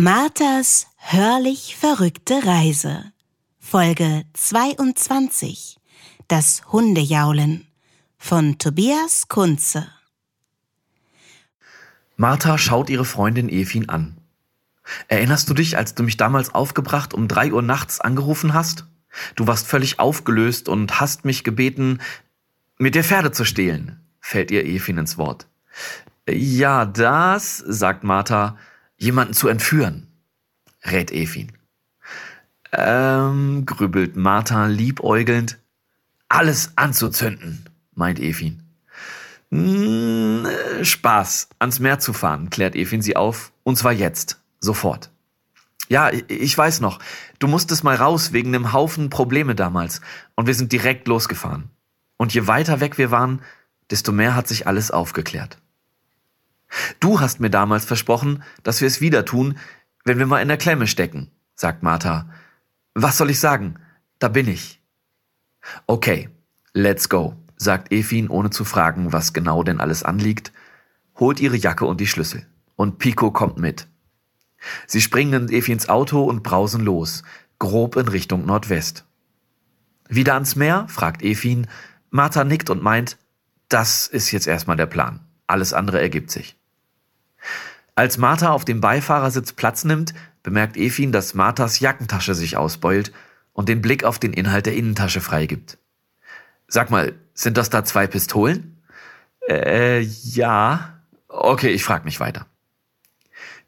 Marthas hörlich verrückte Reise. Folge 22. Das Hundejaulen von Tobias Kunze. Martha schaut ihre Freundin Efin an. Erinnerst du dich, als du mich damals aufgebracht um drei Uhr nachts angerufen hast? Du warst völlig aufgelöst und hast mich gebeten, mit dir Pferde zu stehlen, fällt ihr Efin ins Wort. Ja, das, sagt Martha, jemanden zu entführen, rät Efin. Ähm, grübelt Martha liebäugelnd. Alles anzuzünden, meint Efin. Hm, Spaß, ans Meer zu fahren, klärt Efin sie auf, und zwar jetzt, sofort. Ja, ich weiß noch, du musstest mal raus wegen einem Haufen Probleme damals, und wir sind direkt losgefahren. Und je weiter weg wir waren, desto mehr hat sich alles aufgeklärt. Du hast mir damals versprochen, dass wir es wieder tun, wenn wir mal in der Klemme stecken, sagt Martha. Was soll ich sagen? Da bin ich. Okay, let's go, sagt Efin, ohne zu fragen, was genau denn alles anliegt, holt ihre Jacke und die Schlüssel. Und Pico kommt mit. Sie springen in Efins Auto und brausen los, grob in Richtung Nordwest. Wieder ans Meer? fragt Efin. Martha nickt und meint, das ist jetzt erstmal der Plan. Alles andere ergibt sich. Als Martha auf dem Beifahrersitz Platz nimmt, bemerkt Efin, dass Marthas Jackentasche sich ausbeult und den Blick auf den Inhalt der Innentasche freigibt. Sag mal, sind das da zwei Pistolen? Äh, ja. Okay, ich frag nicht weiter.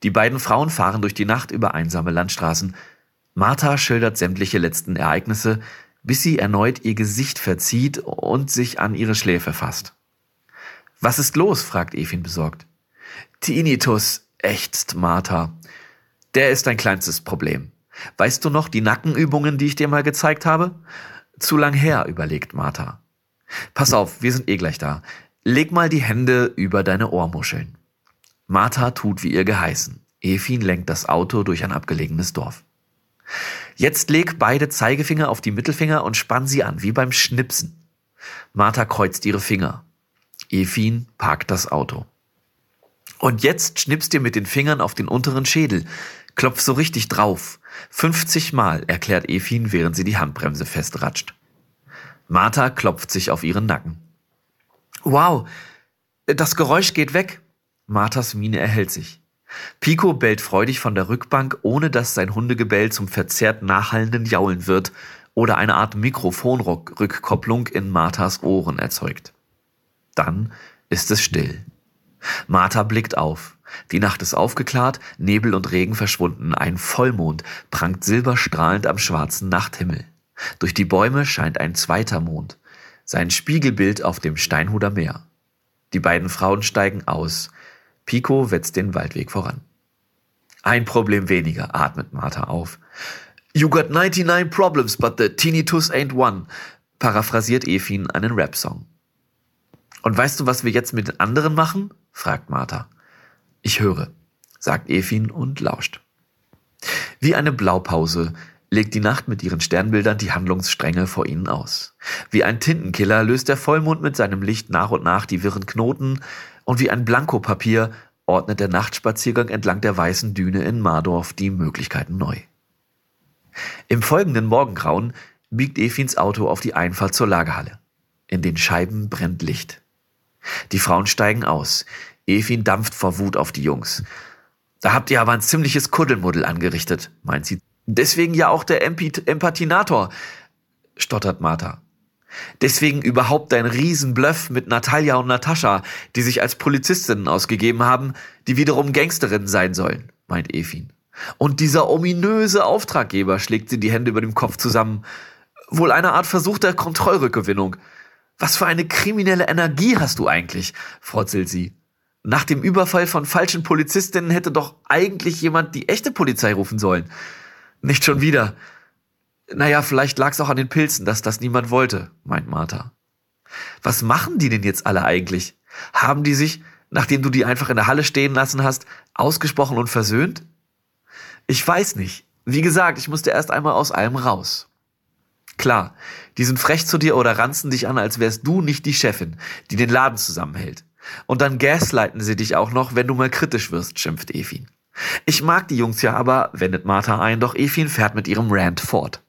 Die beiden Frauen fahren durch die Nacht über einsame Landstraßen. Martha schildert sämtliche letzten Ereignisse, bis sie erneut ihr Gesicht verzieht und sich an ihre Schläfe fasst. Was ist los? fragt Efin besorgt. Tinnitus, ächzt Martha. Der ist dein kleinstes Problem. Weißt du noch die Nackenübungen, die ich dir mal gezeigt habe? Zu lang her, überlegt Martha. Pass auf, wir sind eh gleich da. Leg mal die Hände über deine Ohrmuscheln. Martha tut wie ihr geheißen. Efin lenkt das Auto durch ein abgelegenes Dorf. Jetzt leg beide Zeigefinger auf die Mittelfinger und spann sie an, wie beim Schnipsen. Martha kreuzt ihre Finger. Efin parkt das Auto. Und jetzt schnippst dir mit den Fingern auf den unteren Schädel. Klopf so richtig drauf. 50 Mal, erklärt Efin, während sie die Handbremse festratscht. Martha klopft sich auf ihren Nacken. Wow, das Geräusch geht weg. Marthas Miene erhält sich. Pico bellt freudig von der Rückbank, ohne dass sein Hundegebell zum verzerrt nachhallenden Jaulen wird oder eine Art Mikrofonrückkopplung in Marthas Ohren erzeugt. Dann ist es still. Martha blickt auf. Die Nacht ist aufgeklärt, Nebel und Regen verschwunden, ein Vollmond prangt silberstrahlend am schwarzen Nachthimmel. Durch die Bäume scheint ein zweiter Mond, sein Spiegelbild auf dem Steinhuder Meer. Die beiden Frauen steigen aus. Pico wetzt den Waldweg voran. Ein Problem weniger, atmet Martha auf. You got 99 problems, but the tinnitus ain't one, paraphrasiert Efin einen Rap-Song. Und weißt du, was wir jetzt mit den anderen machen? Fragt Martha. Ich höre, sagt Efin und lauscht. Wie eine Blaupause legt die Nacht mit ihren Sternbildern die Handlungsstränge vor ihnen aus. Wie ein Tintenkiller löst der Vollmond mit seinem Licht nach und nach die wirren Knoten und wie ein Blankopapier ordnet der Nachtspaziergang entlang der weißen Düne in Mardorf die Möglichkeiten neu. Im folgenden Morgengrauen biegt Efins Auto auf die Einfahrt zur Lagerhalle. In den Scheiben brennt Licht. Die Frauen steigen aus. Efin dampft vor Wut auf die Jungs. Da habt ihr aber ein ziemliches Kuddelmuddel angerichtet, meint sie. Deswegen ja auch der Empit Empatinator, stottert Martha. Deswegen überhaupt dein Riesenbluff mit Natalia und Natascha, die sich als Polizistinnen ausgegeben haben, die wiederum Gangsterinnen sein sollen, meint Efin. Und dieser ominöse Auftraggeber schlägt sie die Hände über dem Kopf zusammen. Wohl eine Art Versuch der Kontrollrückgewinnung. Was für eine kriminelle Energie hast du eigentlich? frotzelt sie. Nach dem Überfall von falschen Polizistinnen hätte doch eigentlich jemand die echte Polizei rufen sollen. Nicht schon wieder. Naja, vielleicht lag's auch an den Pilzen, dass das niemand wollte, meint Martha. Was machen die denn jetzt alle eigentlich? Haben die sich, nachdem du die einfach in der Halle stehen lassen hast, ausgesprochen und versöhnt? Ich weiß nicht. Wie gesagt, ich musste erst einmal aus allem raus. Klar, die sind frech zu dir oder ranzen dich an, als wärst du nicht die Chefin, die den Laden zusammenhält. Und dann gaslighten sie dich auch noch, wenn du mal kritisch wirst, schimpft Efin. Ich mag die Jungs ja, aber wendet Martha ein, doch Efin fährt mit ihrem Rant fort.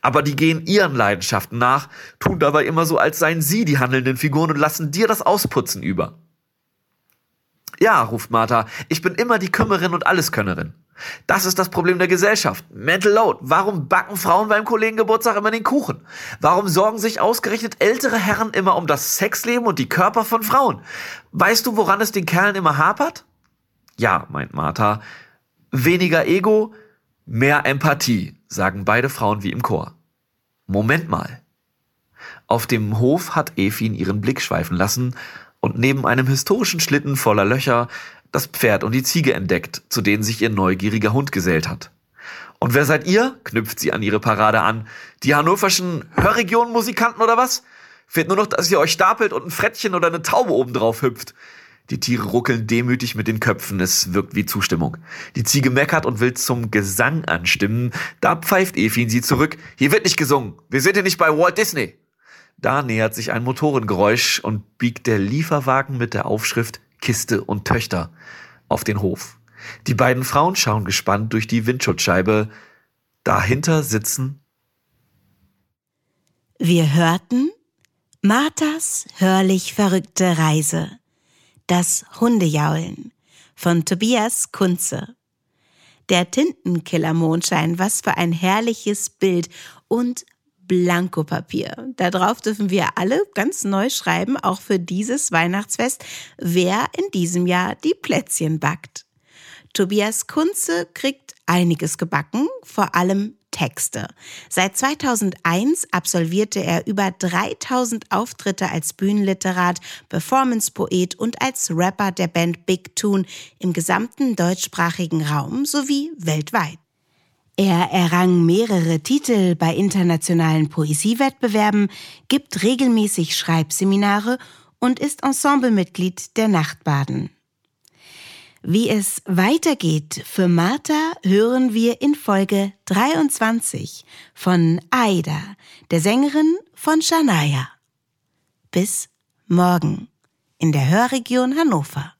Aber die gehen ihren Leidenschaften nach, tun dabei immer so, als seien sie die handelnden Figuren und lassen dir das Ausputzen über. Ja, ruft Martha, ich bin immer die Kümmerin und Alleskönnerin. Das ist das Problem der Gesellschaft. Mental Load. Warum backen Frauen beim Kollegengeburtstag immer den Kuchen? Warum sorgen sich ausgerechnet ältere Herren immer um das Sexleben und die Körper von Frauen? Weißt du, woran es den Kerlen immer hapert? Ja, meint Martha. Weniger Ego, mehr Empathie, sagen beide Frauen wie im Chor. Moment mal. Auf dem Hof hat Efin ihren Blick schweifen lassen und neben einem historischen Schlitten voller Löcher das Pferd und die Ziege entdeckt, zu denen sich ihr neugieriger Hund gesellt hat. Und wer seid ihr? knüpft sie an ihre Parade an. Die hannoverschen Hörregionenmusikanten oder was? Fehlt nur noch, dass ihr euch stapelt und ein Frettchen oder eine Taube oben drauf hüpft. Die Tiere ruckeln demütig mit den Köpfen, es wirkt wie Zustimmung. Die Ziege meckert und will zum Gesang anstimmen. Da pfeift Efin sie zurück. Hier wird nicht gesungen. Wir sind hier nicht bei Walt Disney. Da nähert sich ein Motorengeräusch und biegt der Lieferwagen mit der Aufschrift Kiste und Töchter auf den Hof. Die beiden Frauen schauen gespannt durch die Windschutzscheibe. Dahinter sitzen. Wir hörten Marthas hörlich verrückte Reise. Das Hundejaulen von Tobias Kunze. Der Tintenkiller Mondschein, was für ein herrliches Bild und Blankopapier. Darauf dürfen wir alle ganz neu schreiben, auch für dieses Weihnachtsfest, wer in diesem Jahr die Plätzchen backt. Tobias Kunze kriegt einiges gebacken, vor allem Texte. Seit 2001 absolvierte er über 3000 Auftritte als Bühnenliterat, Performance-Poet und als Rapper der Band Big Tune im gesamten deutschsprachigen Raum sowie weltweit. Er errang mehrere Titel bei internationalen Poesiewettbewerben, gibt regelmäßig Schreibseminare und ist Ensemblemitglied der Nachtbaden. Wie es weitergeht für Martha hören wir in Folge 23 von Aida, der Sängerin von Shania. Bis morgen in der Hörregion Hannover.